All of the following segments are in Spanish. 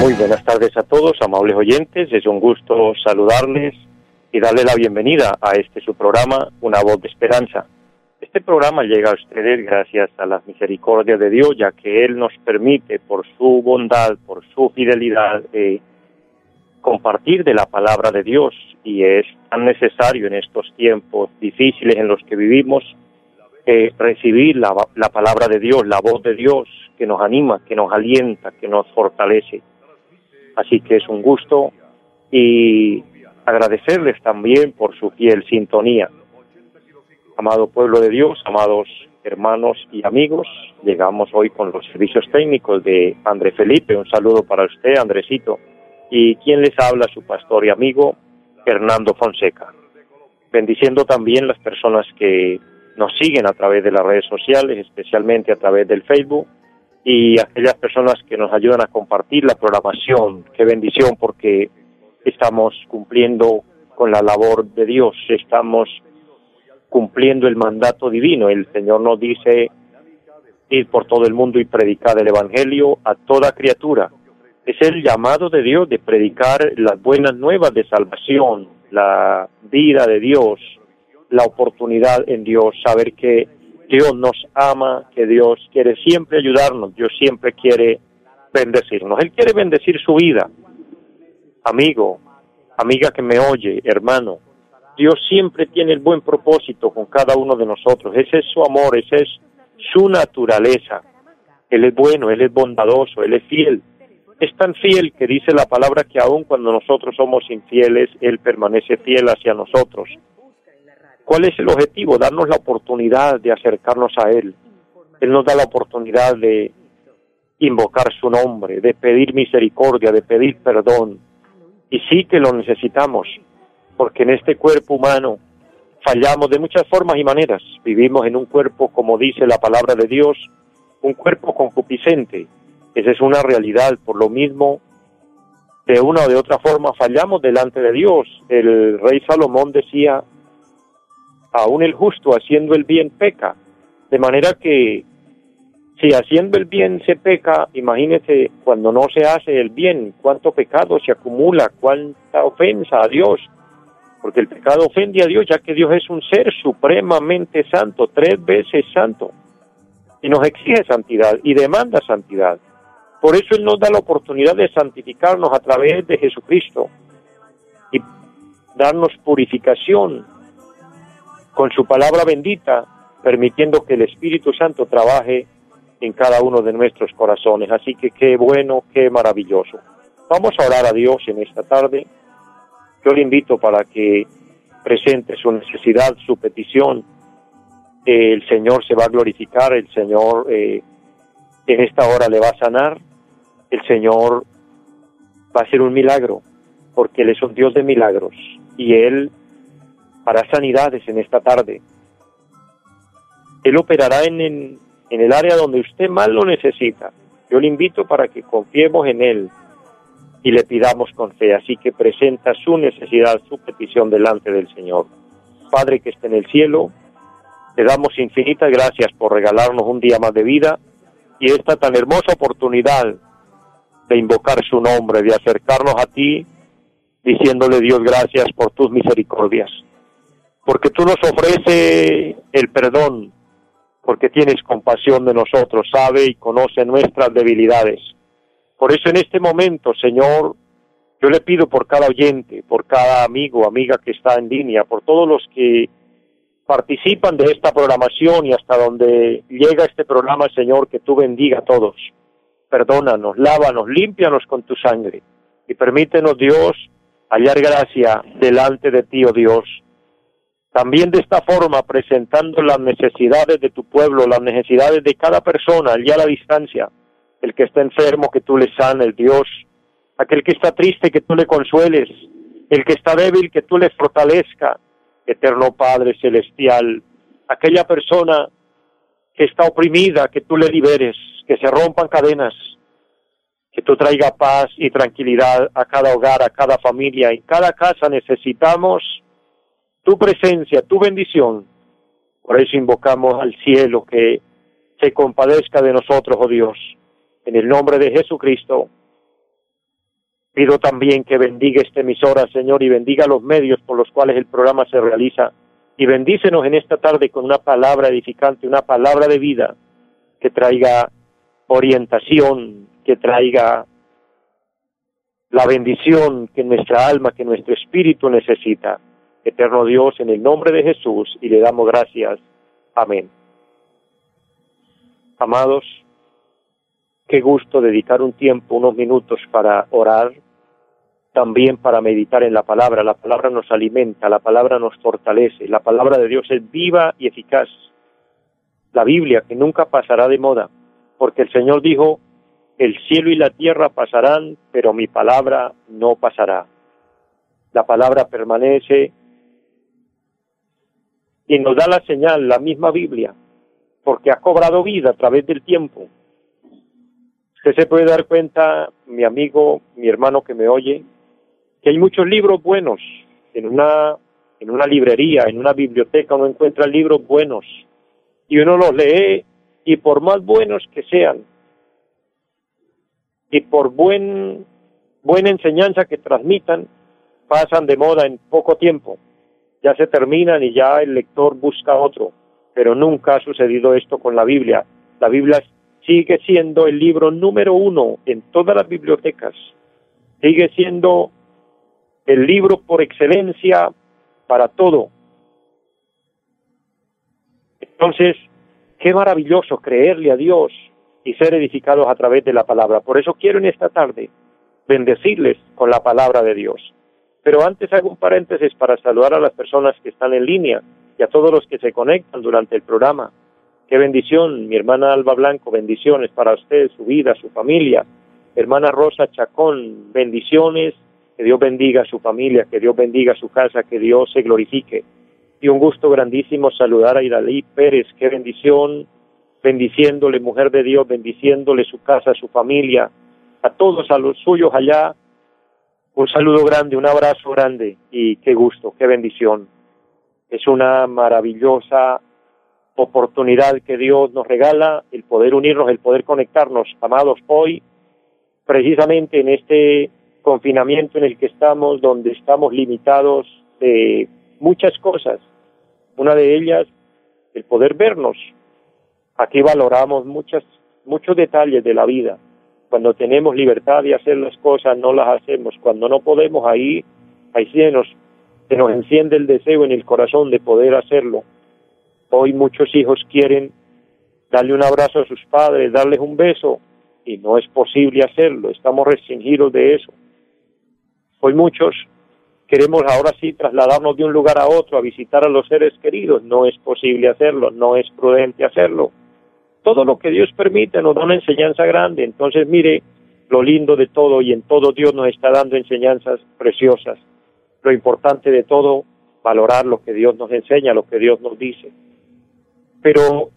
Muy buenas tardes a todos, amables oyentes. Es un gusto saludarles y darle la bienvenida a este su programa, Una voz de esperanza. Este programa llega a ustedes gracias a la misericordia de Dios, ya que Él nos permite, por su bondad, por su fidelidad, eh, compartir de la palabra de Dios y es tan necesario en estos tiempos difíciles en los que vivimos recibir la, la palabra de Dios, la voz de Dios que nos anima, que nos alienta, que nos fortalece. Así que es un gusto y agradecerles también por su fiel sintonía. Amado pueblo de Dios, amados hermanos y amigos, llegamos hoy con los servicios técnicos de André Felipe. Un saludo para usted, Andresito. Y quien les habla, su pastor y amigo, Hernando Fonseca. Bendiciendo también las personas que nos siguen a través de las redes sociales, especialmente a través del Facebook, y aquellas personas que nos ayudan a compartir la programación. Qué bendición, porque estamos cumpliendo con la labor de Dios, estamos cumpliendo el mandato divino. El Señor nos dice ir por todo el mundo y predicar el Evangelio a toda criatura. Es el llamado de Dios de predicar las buenas nuevas de salvación, la vida de Dios, la oportunidad en Dios, saber que Dios nos ama, que Dios quiere siempre ayudarnos, Dios siempre quiere bendecirnos. Él quiere bendecir su vida, amigo, amiga que me oye, hermano, Dios siempre tiene el buen propósito con cada uno de nosotros. Ese es su amor, esa es su naturaleza. Él es bueno, Él es bondadoso, Él es fiel. Es tan fiel que dice la palabra que aun cuando nosotros somos infieles, Él permanece fiel hacia nosotros. ¿Cuál es el objetivo? Darnos la oportunidad de acercarnos a Él. Él nos da la oportunidad de invocar su nombre, de pedir misericordia, de pedir perdón, y sí que lo necesitamos, porque en este cuerpo humano fallamos de muchas formas y maneras. Vivimos en un cuerpo, como dice la palabra de Dios, un cuerpo concupiscente. Esa es una realidad. Por lo mismo, de una o de otra forma fallamos delante de Dios. El rey Salomón decía, aún el justo haciendo el bien peca. De manera que si haciendo el bien se peca, imagínese cuando no se hace el bien, cuánto pecado se acumula, cuánta ofensa a Dios, porque el pecado ofende a Dios, ya que Dios es un ser supremamente santo, tres veces santo, y nos exige santidad y demanda santidad. Por eso Él nos da la oportunidad de santificarnos a través de Jesucristo y darnos purificación con su palabra bendita, permitiendo que el Espíritu Santo trabaje en cada uno de nuestros corazones. Así que qué bueno, qué maravilloso. Vamos a orar a Dios en esta tarde. Yo le invito para que presente su necesidad, su petición. el Señor se va a glorificar, el Señor eh, en esta hora le va a sanar, el Señor va a hacer un milagro, porque Él es un Dios de milagros y Él hará sanidades en esta tarde. Él operará en, en el área donde usted más lo necesita. Yo le invito para que confiemos en Él y le pidamos con fe. Así que presenta su necesidad, su petición delante del Señor. Padre que esté en el cielo, te damos infinitas gracias por regalarnos un día más de vida y esta tan hermosa oportunidad de invocar su nombre, de acercarnos a ti, diciéndole Dios gracias por tus misericordias, porque tú nos ofreces el perdón, porque tienes compasión de nosotros, sabe y conoce nuestras debilidades. Por eso en este momento, Señor, yo le pido por cada oyente, por cada amigo, amiga que está en línea, por todos los que participan de esta programación y hasta donde llega este programa, Señor, que tú bendiga a todos. Perdónanos, lávanos, límpianos con tu sangre y permítenos, Dios, hallar gracia delante de ti, oh Dios, también de esta forma, presentando las necesidades de tu pueblo, las necesidades de cada persona allá a la distancia, el que está enfermo, que tú le sanes, Dios, aquel que está triste, que tú le consueles, el que está débil, que tú le fortalezca, eterno Padre Celestial, aquella persona que está oprimida, que tú le liberes, que se rompan cadenas, que tú traiga paz y tranquilidad a cada hogar, a cada familia. En cada casa necesitamos tu presencia, tu bendición. Por eso invocamos al cielo que se compadezca de nosotros, oh Dios. En el nombre de Jesucristo, pido también que bendiga esta emisora, Señor, y bendiga los medios por los cuales el programa se realiza. Y bendícenos en esta tarde con una palabra edificante, una palabra de vida que traiga orientación, que traiga la bendición que nuestra alma, que nuestro espíritu necesita. Eterno Dios, en el nombre de Jesús, y le damos gracias. Amén. Amados, qué gusto dedicar un tiempo, unos minutos para orar, también para meditar en la palabra. La palabra nos alimenta, la palabra nos fortalece, la palabra de Dios es viva y eficaz. La Biblia que nunca pasará de moda, porque el Señor dijo, el cielo y la tierra pasarán, pero mi palabra no pasará. La palabra permanece y nos da la señal, la misma Biblia, porque ha cobrado vida a través del tiempo. Usted se puede dar cuenta, mi amigo, mi hermano que me oye, que hay muchos libros buenos. En una, en una librería, en una biblioteca uno encuentra libros buenos y uno los lee y por más buenos que sean y por buen, buena enseñanza que transmitan, pasan de moda en poco tiempo. Ya se terminan y ya el lector busca otro pero nunca ha sucedido esto con la Biblia. La Biblia sigue siendo el libro número uno en todas las bibliotecas, sigue siendo el libro por excelencia para todo. Entonces, qué maravilloso creerle a Dios y ser edificados a través de la palabra. Por eso quiero en esta tarde bendecirles con la palabra de Dios. Pero antes hago un paréntesis para saludar a las personas que están en línea y a todos los que se conectan durante el programa. Qué bendición, mi hermana Alba Blanco, bendiciones para usted, su vida, su familia. Hermana Rosa Chacón, bendiciones, que Dios bendiga a su familia, que Dios bendiga su casa, que Dios se glorifique. Y un gusto grandísimo saludar a Idalí Pérez, qué bendición, bendiciéndole, mujer de Dios, bendiciéndole su casa, su familia, a todos, a los suyos allá. Un saludo grande, un abrazo grande y qué gusto, qué bendición. Es una maravillosa oportunidad que Dios nos regala, el poder unirnos, el poder conectarnos, amados, hoy, precisamente en este confinamiento en el que estamos, donde estamos limitados de muchas cosas. Una de ellas, el poder vernos. Aquí valoramos muchas, muchos detalles de la vida. Cuando tenemos libertad de hacer las cosas, no las hacemos. Cuando no podemos, ahí, ahí sí nos se nos enciende el deseo en el corazón de poder hacerlo. Hoy muchos hijos quieren darle un abrazo a sus padres, darles un beso, y no es posible hacerlo, estamos restringidos de eso. Hoy muchos queremos ahora sí trasladarnos de un lugar a otro a visitar a los seres queridos, no es posible hacerlo, no es prudente hacerlo. Todo lo que Dios permite nos da una enseñanza grande, entonces mire lo lindo de todo y en todo Dios nos está dando enseñanzas preciosas. Lo importante de todo, valorar lo que Dios nos enseña, lo que Dios nos dice. Pero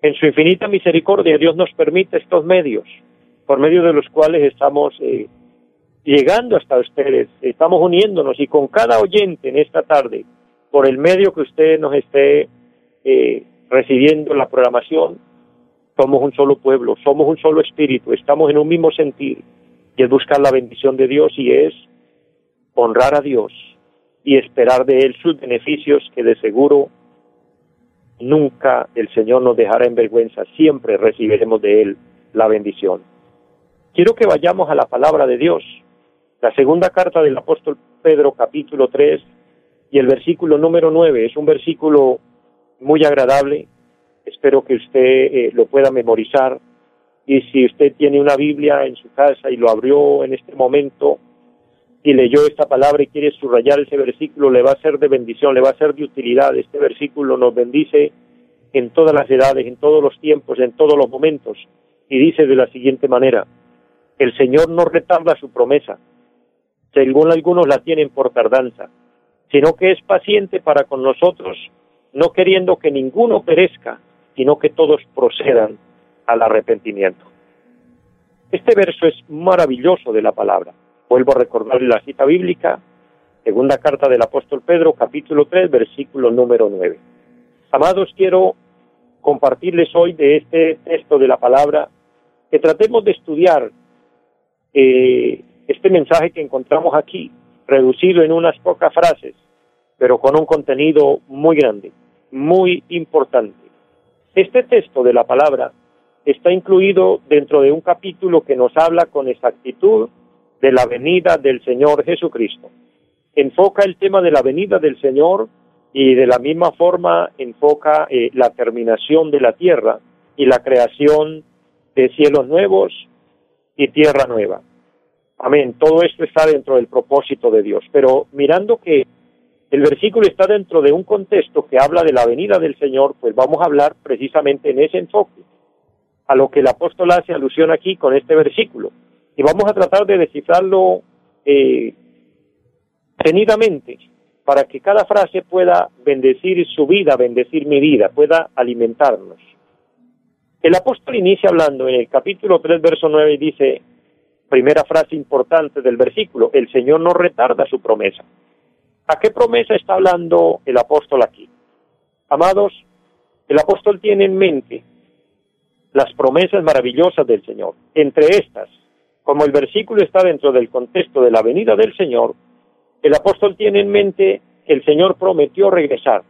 en su infinita misericordia Dios nos permite estos medios, por medio de los cuales estamos eh, llegando hasta ustedes, estamos uniéndonos y con cada oyente en esta tarde, por el medio que usted nos esté eh, recibiendo la programación, somos un solo pueblo, somos un solo espíritu, estamos en un mismo sentir y es buscar la bendición de Dios y es honrar a Dios y esperar de Él sus beneficios que de seguro nunca el Señor nos dejará en vergüenza, siempre recibiremos de Él la bendición. Quiero que vayamos a la palabra de Dios, la segunda carta del apóstol Pedro capítulo 3 y el versículo número 9 es un versículo muy agradable, espero que usted eh, lo pueda memorizar y si usted tiene una Biblia en su casa y lo abrió en este momento, y leyó esta palabra y quiere subrayar ese versículo, le va a ser de bendición, le va a ser de utilidad. Este versículo nos bendice en todas las edades, en todos los tiempos, en todos los momentos. y dice de la siguiente manera, el Señor no retarda su promesa, según algunos la tienen por tardanza, sino que es paciente para con nosotros, no queriendo que ninguno perezca, sino que todos procedan al arrepentimiento. Este verso es maravilloso de la palabra. Vuelvo a recordarle la cita bíblica, segunda carta del apóstol Pedro, capítulo 3, versículo número 9. Amados, quiero compartirles hoy de este texto de la palabra que tratemos de estudiar eh, este mensaje que encontramos aquí, reducido en unas pocas frases, pero con un contenido muy grande, muy importante. Este texto de la palabra está incluido dentro de un capítulo que nos habla con exactitud de la venida del Señor Jesucristo. Enfoca el tema de la venida del Señor y de la misma forma enfoca eh, la terminación de la tierra y la creación de cielos nuevos y tierra nueva. Amén. Todo esto está dentro del propósito de Dios. Pero mirando que el versículo está dentro de un contexto que habla de la venida del Señor, pues vamos a hablar precisamente en ese enfoque, a lo que el apóstol hace alusión aquí con este versículo. Y vamos a tratar de descifrarlo eh, tenidamente para que cada frase pueda bendecir su vida, bendecir mi vida, pueda alimentarnos. El apóstol inicia hablando en el capítulo 3, verso 9 y dice, primera frase importante del versículo, el Señor no retarda su promesa. ¿A qué promesa está hablando el apóstol aquí? Amados, el apóstol tiene en mente las promesas maravillosas del Señor. Entre estas, como el versículo está dentro del contexto de la venida del Señor, el apóstol tiene en mente que el Señor prometió regresar,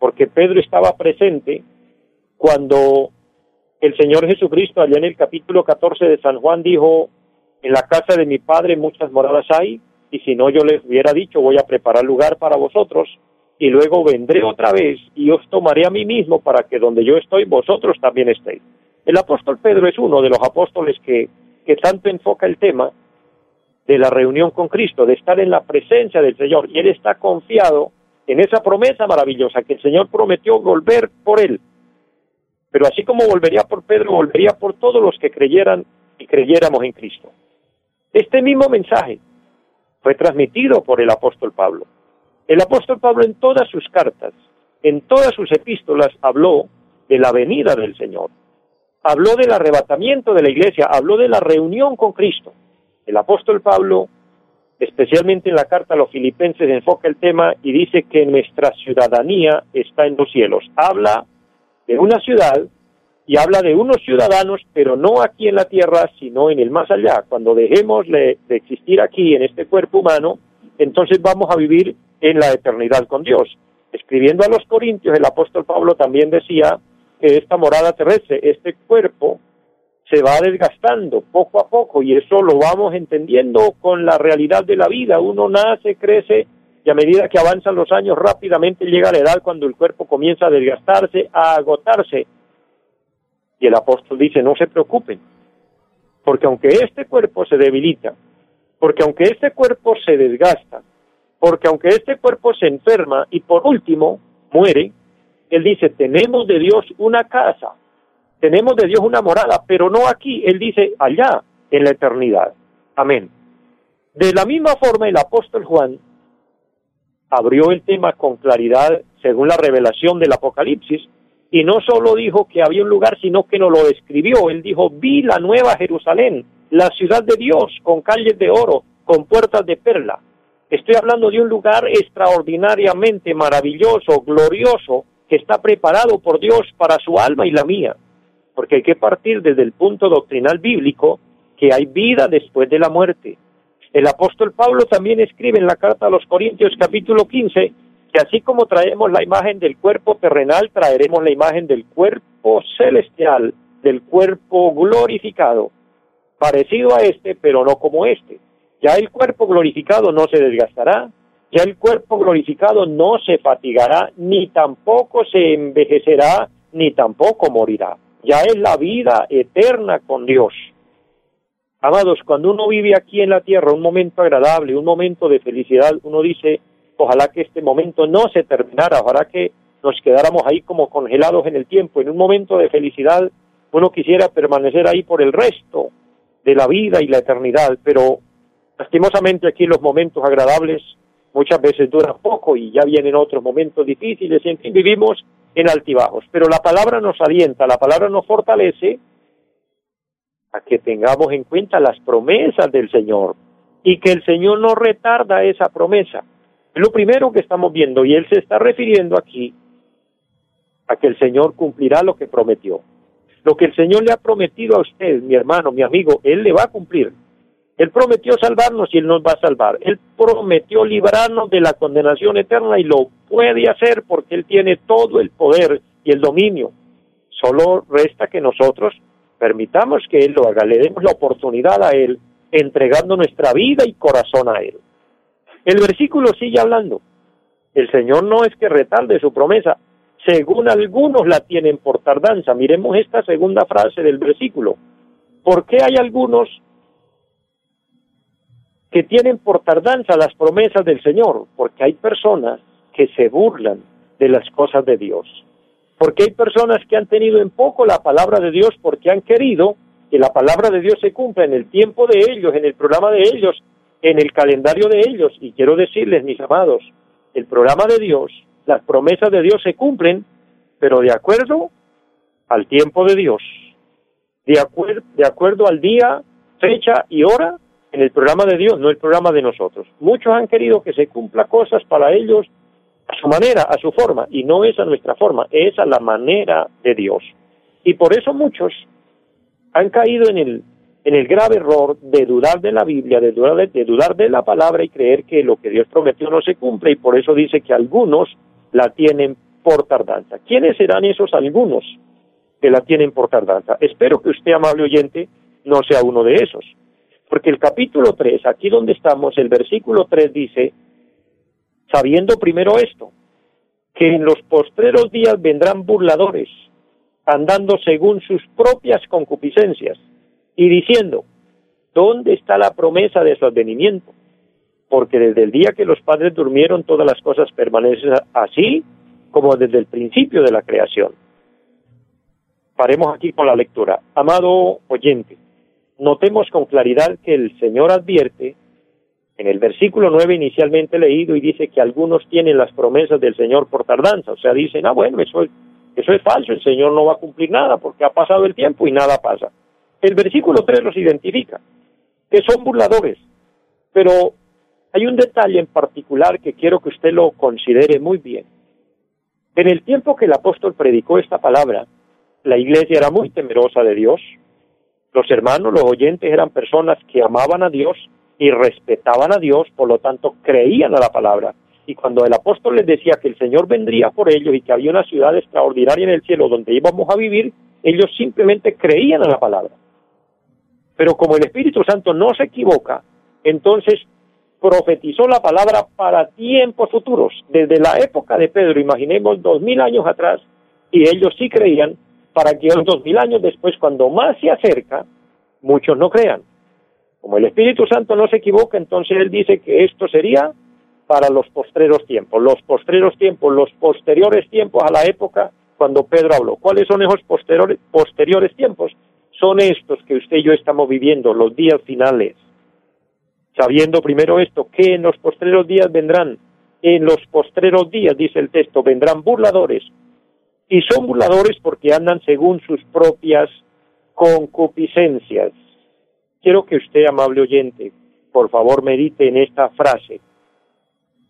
porque Pedro estaba presente cuando el Señor Jesucristo, allá en el capítulo 14 de San Juan, dijo, en la casa de mi Padre muchas moradas hay, y si no yo les hubiera dicho voy a preparar lugar para vosotros y luego vendré otra vez y os tomaré a mí mismo para que donde yo estoy vosotros también estéis. El apóstol Pedro es uno de los apóstoles que, que tanto enfoca el tema de la reunión con Cristo, de estar en la presencia del Señor y él está confiado en esa promesa maravillosa que el Señor prometió volver por él. Pero así como volvería por Pedro, volvería por todos los que creyeran y creyéramos en Cristo. Este mismo mensaje fue transmitido por el apóstol Pablo. El apóstol Pablo en todas sus cartas, en todas sus epístolas, habló de la venida del Señor. Habló del arrebatamiento de la iglesia, habló de la reunión con Cristo. El apóstol Pablo, especialmente en la carta a los filipenses, enfoca el tema y dice que nuestra ciudadanía está en los cielos. Habla de una ciudad y habla de unos ciudadanos, pero no aquí en la tierra, sino en el más allá. Cuando dejemos de, existir aquí en este cuerpo humano, entonces vamos a vivir en la eternidad con Dios. Escribiendo a los Corintios, el apóstol Pablo también decía que esta morada terrestre, este cuerpo, se va desgastando poco a poco y eso lo vamos entendiendo con la realidad de la vida. Uno nace, crece y a medida que avanzan los años rápidamente llega la edad cuando el cuerpo comienza a desgastarse, a agotarse y el apóstol dice, no se preocupen, porque aunque este cuerpo se debilita, porque aunque este cuerpo se desgasta, porque aunque este cuerpo se enferma y por último muere, él dice, tenemos de Dios una casa, tenemos de Dios una morada, pero no aquí, él dice allá, en la eternidad. Amén. De la misma forma, el apóstol Juan abrió el tema con claridad según la revelación del Apocalipsis, y no solo dijo que había un lugar, sino que nos lo describió. Él dijo, vi la nueva Jerusalén, la ciudad de Dios, con calles de oro, con puertas de perla. Estoy hablando de un lugar extraordinariamente maravilloso, glorioso, que está preparado por Dios para su alma y la mía. Porque hay que partir desde el punto doctrinal bíblico que hay vida después de la muerte. El apóstol Pablo también escribe en la carta a los Corintios capítulo 15 que así como traemos la imagen del cuerpo terrenal, traeremos la imagen del cuerpo celestial, del cuerpo glorificado, parecido a este, pero no como este. Ya el cuerpo glorificado no se desgastará, ya el cuerpo glorificado no se fatigará, ni tampoco se envejecerá, ni tampoco morirá. Ya es la vida eterna con Dios. Amados, cuando uno vive aquí en la tierra un momento agradable, un momento de felicidad, uno dice, Ojalá que este momento no se terminara, ojalá que nos quedáramos ahí como congelados en el tiempo, en un momento de felicidad uno quisiera permanecer ahí por el resto de la vida y la eternidad, pero lastimosamente aquí los momentos agradables muchas veces duran poco y ya vienen otros momentos difíciles en fin vivimos en altibajos, pero la palabra nos alienta, la palabra nos fortalece a que tengamos en cuenta las promesas del Señor y que el Señor no retarda esa promesa. Lo primero que estamos viendo y Él se está refiriendo aquí a que el Señor cumplirá lo que prometió. Lo que el Señor le ha prometido a usted, mi hermano, mi amigo, Él le va a cumplir. Él prometió salvarnos y Él nos va a salvar. Él prometió librarnos de la condenación eterna y lo puede hacer porque Él tiene todo el poder y el dominio. Solo resta que nosotros permitamos que Él lo haga, le demos la oportunidad a Él, entregando nuestra vida y corazón a Él. El versículo sigue hablando. El Señor no es que retarde su promesa, según algunos la tienen por tardanza. Miremos esta segunda frase del versículo. ¿Por qué hay algunos que tienen por tardanza las promesas del Señor? Porque hay personas que se burlan de las cosas de Dios. Porque hay personas que han tenido en poco la palabra de Dios porque han querido que la palabra de Dios se cumpla en el tiempo de ellos, en el programa de ellos, en el calendario de ellos. Y quiero decirles, mis amados, el programa de Dios las promesas de Dios se cumplen, pero de acuerdo al tiempo de Dios, de, acuerdo al día, fecha y hora en el programa de Dios, no el programa de nosotros. Muchos han querido que se cumpla cosas para ellos a su manera, a su forma, y no es a nuestra forma, es a la manera de Dios. Y por eso muchos han caído en el, en el grave error de dudar de la Biblia, de dudar de, dudar de la palabra y creer que lo que Dios prometió no se cumple, y por eso dice que algunos la tienen por tardanza. ¿Quiénes serán esos algunos que la tienen por tardanza? Espero que usted, amable oyente, no sea uno de esos. Porque el capítulo 3, aquí donde estamos, el versículo 3 dice, sabiendo primero esto, que en los postreros días vendrán burladores, andando según sus propias concupiscencias, y diciendo, ¿dónde está la promesa de su advenimiento? porque desde el día que los padres durmieron todas las cosas permanecen así como desde el principio de la creación. Paremos aquí con la lectura. Amado oyente, notemos con claridad que el Señor advierte en el versículo 9 inicialmente leído y dice que algunos tienen las promesas del Señor por tardanza, o sea, dicen, ah, bueno, eso es, eso es falso, el Señor no va a cumplir nada porque ha pasado el tiempo y nada pasa. El versículo 3 los identifica, que son burladores, pero hay un detalle en particular que quiero que usted lo considere muy bien. En el tiempo que el apóstol predicó esta palabra, la iglesia era muy temerosa de Dios. Los hermanos, los oyentes eran personas que amaban a Dios y respetaban a Dios, por lo tanto creían a la palabra. Y cuando el apóstol les decía que el Señor vendría por ellos y que había una ciudad extraordinaria en el cielo donde íbamos a vivir, ellos simplemente creían a la palabra. Pero como el Espíritu Santo no se equivoca, entonces profetizó la palabra para tiempos futuros, desde la época de Pedro, imaginemos dos mil años atrás, y ellos sí creían, para que dos mil años después, cuando más se acerca, muchos no crean. Como el Espíritu Santo no se equivoca, entonces él dice que esto sería para los postreros tiempos, los postreros tiempos, los posteriores tiempos a la época cuando Pedro habló. ¿Cuáles son esos posteriores, posteriores tiempos? Son estos que usted y yo estamos viviendo, los días finales sabiendo primero esto, que en los postreros días vendrán, en los postreros días, dice el texto, vendrán burladores, y son burladores porque andan según sus propias concupiscencias. Quiero que usted, amable oyente, por favor medite en esta frase.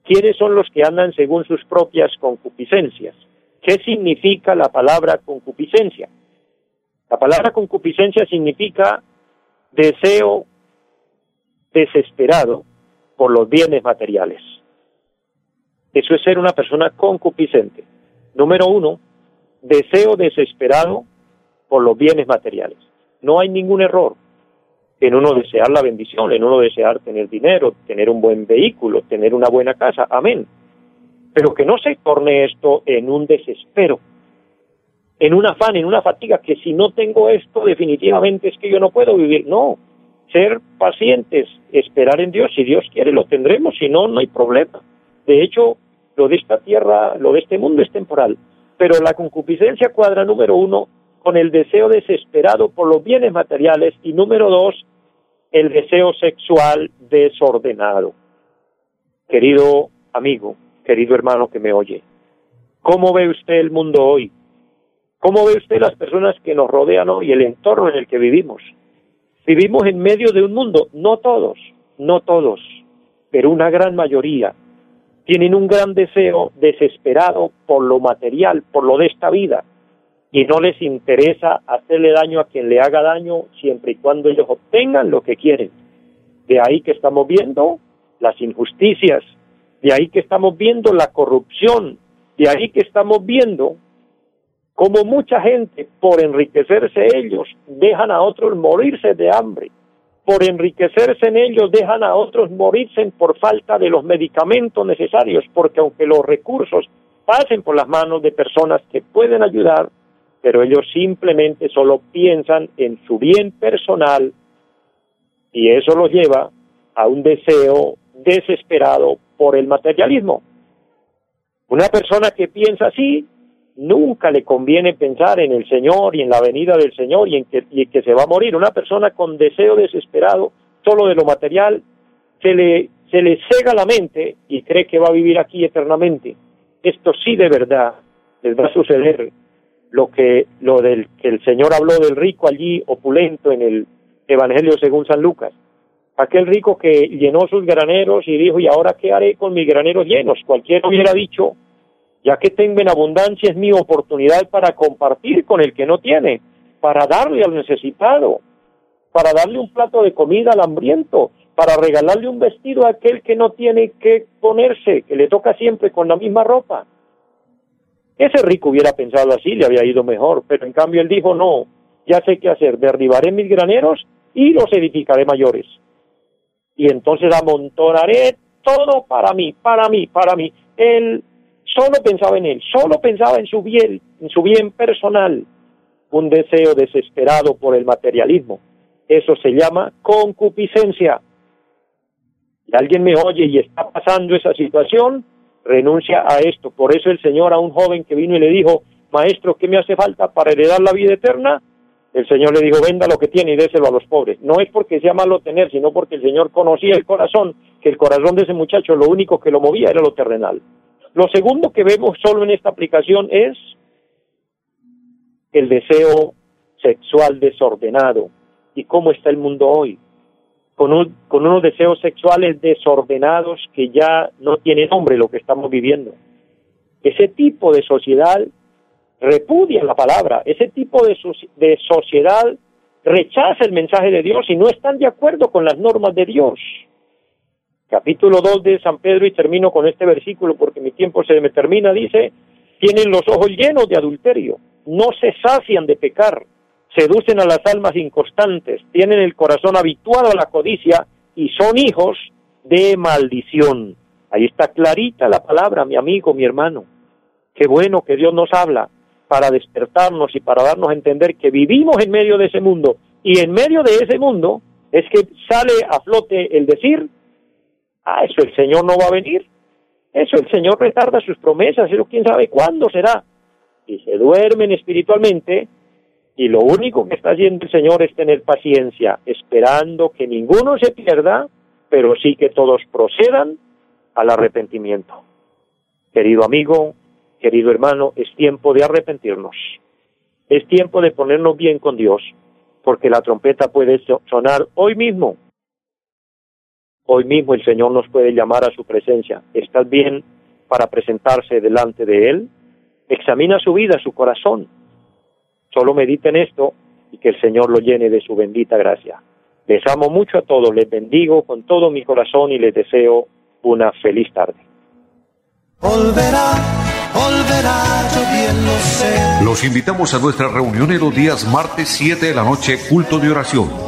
¿Quiénes son los que andan según sus propias concupiscencias? ¿Qué significa la palabra concupiscencia? La palabra concupiscencia significa deseo desesperado por los bienes materiales. Eso es ser una persona concupiscente. Número uno, deseo desesperado por los bienes materiales. No hay ningún error en uno desear la bendición, en uno desear tener dinero, tener un buen vehículo, tener una buena casa. Amén. Pero que no se torne esto en un desespero, en un afán, en una fatiga, que si no tengo esto definitivamente es que yo no puedo vivir. No, ser pacientes, esperar en Dios, si Dios quiere lo tendremos, si no, no hay problema. De hecho, lo de esta tierra, lo de este mundo es temporal, pero la concupiscencia cuadra número uno con el deseo desesperado por los bienes materiales y número dos, el deseo sexual desordenado. Querido amigo, querido hermano que me oye, ¿cómo ve usted el mundo hoy? ¿Cómo ve usted las personas que nos rodean hoy, el entorno en el que vivimos? Vivimos en medio de un mundo, no todos, no todos, pero una gran mayoría tienen un gran deseo desesperado por lo material, por lo de esta vida, y no les interesa hacerle daño a quien le haga daño siempre y cuando ellos obtengan lo que quieren. De ahí que estamos viendo las injusticias, de ahí que estamos viendo la corrupción, de ahí que estamos viendo cómo mucha gente, por enriquecerse ellos, dejan a otros morirse de hambre, por enriquecerse en ellos, dejan a otros morirse por falta de los medicamentos necesarios, porque aunque los recursos pasen por las manos de personas que pueden ayudar, pero ellos simplemente solo piensan en su bien personal y eso los lleva a un deseo desesperado por el materialismo. Una persona que piensa así, nunca le conviene pensar en el Señor y en la venida del Señor y en que, y que se va a morir. Una persona con deseo desesperado solo de lo material, se le, se le cega la mente y cree que va a vivir aquí eternamente. Esto sí de verdad les va a suceder lo que lo del que el Señor habló del rico allí opulento en el Evangelio según San Lucas. Aquel rico que llenó sus graneros y dijo, ¿y ahora qué haré con mis graneros llenos? Cualquiera hubiera dicho, ya que tengo en abundancia es mi oportunidad para compartir con el que no tiene, para darle al necesitado, para darle un plato de comida al hambriento, para regalarle un vestido a aquel que no tiene que ponerse, que le toca siempre con la misma ropa. Ese rico hubiera pensado así, le había ido mejor, pero en cambio él dijo, no, ya sé qué hacer, derribaré mis graneros y los edificaré mayores. Y entonces amontonaré todo para mí, para mí, para mí. Él solo pensaba en él, solo pensaba en su bien, en su bien personal, un deseo desesperado por el materialismo. Eso se llama concupiscencia. Si alguien me oye y está pasando esa situación, renuncia a esto. Por eso el Señor a un joven que vino y le dijo, maestro, ¿qué me hace falta para heredar la vida eterna? El Señor le dijo, venda lo que tiene y déselo a los pobres. No es porque sea malo tener, sino porque el Señor conocía el corazón, que el corazón de ese muchacho lo único que lo movía era lo terrenal. Lo segundo que vemos solo en esta aplicación es el deseo sexual desordenado. ¿Y cómo está el mundo hoy? con, con unos deseos sexuales desordenados que ya no tiene nombre lo que estamos viviendo. Ese tipo de sociedad repudia la palabra, ese tipo de, de sociedad rechaza el mensaje de Dios y no están de acuerdo con las normas de Dios. Capítulo 2 de San Pedro y termino con este versículo porque mi tiempo se me termina, dice, tienen los ojos llenos de adulterio, no se sacian de pecar, seducen a las almas inconstantes, tienen el corazón habituado a la codicia y son hijos de maldición. Ahí está clarita la palabra, mi amigo, mi hermano. Qué bueno que Dios nos habla para despertarnos y para darnos a entender que vivimos en medio de ese mundo y en medio de ese mundo es que sale a flote el decir, ah, eso el Señor no va a venir, eso el Señor retarda sus promesas, eso quién sabe cuándo será. Y se duermen espiritualmente y lo único que está haciendo el Señor es tener paciencia, esperando que ninguno se pierda, pero sí que todos procedan al arrepentimiento. Querido amigo, querido hermano, es tiempo de arrepentirnos. Es tiempo de ponernos bien con Dios, porque la trompeta puede sonar hoy mismo. Hoy mismo el Señor nos puede llamar a su presencia. ¿Estás bien para presentarse delante de Él? Examina su vida, su corazón Solo mediten esto y que el Señor lo llene de su bendita gracia. Les amo mucho a todos, les bendigo con todo mi corazón y les deseo una feliz tarde. Los invitamos a nuestra reunión en los días martes 7 de la noche, culto de oración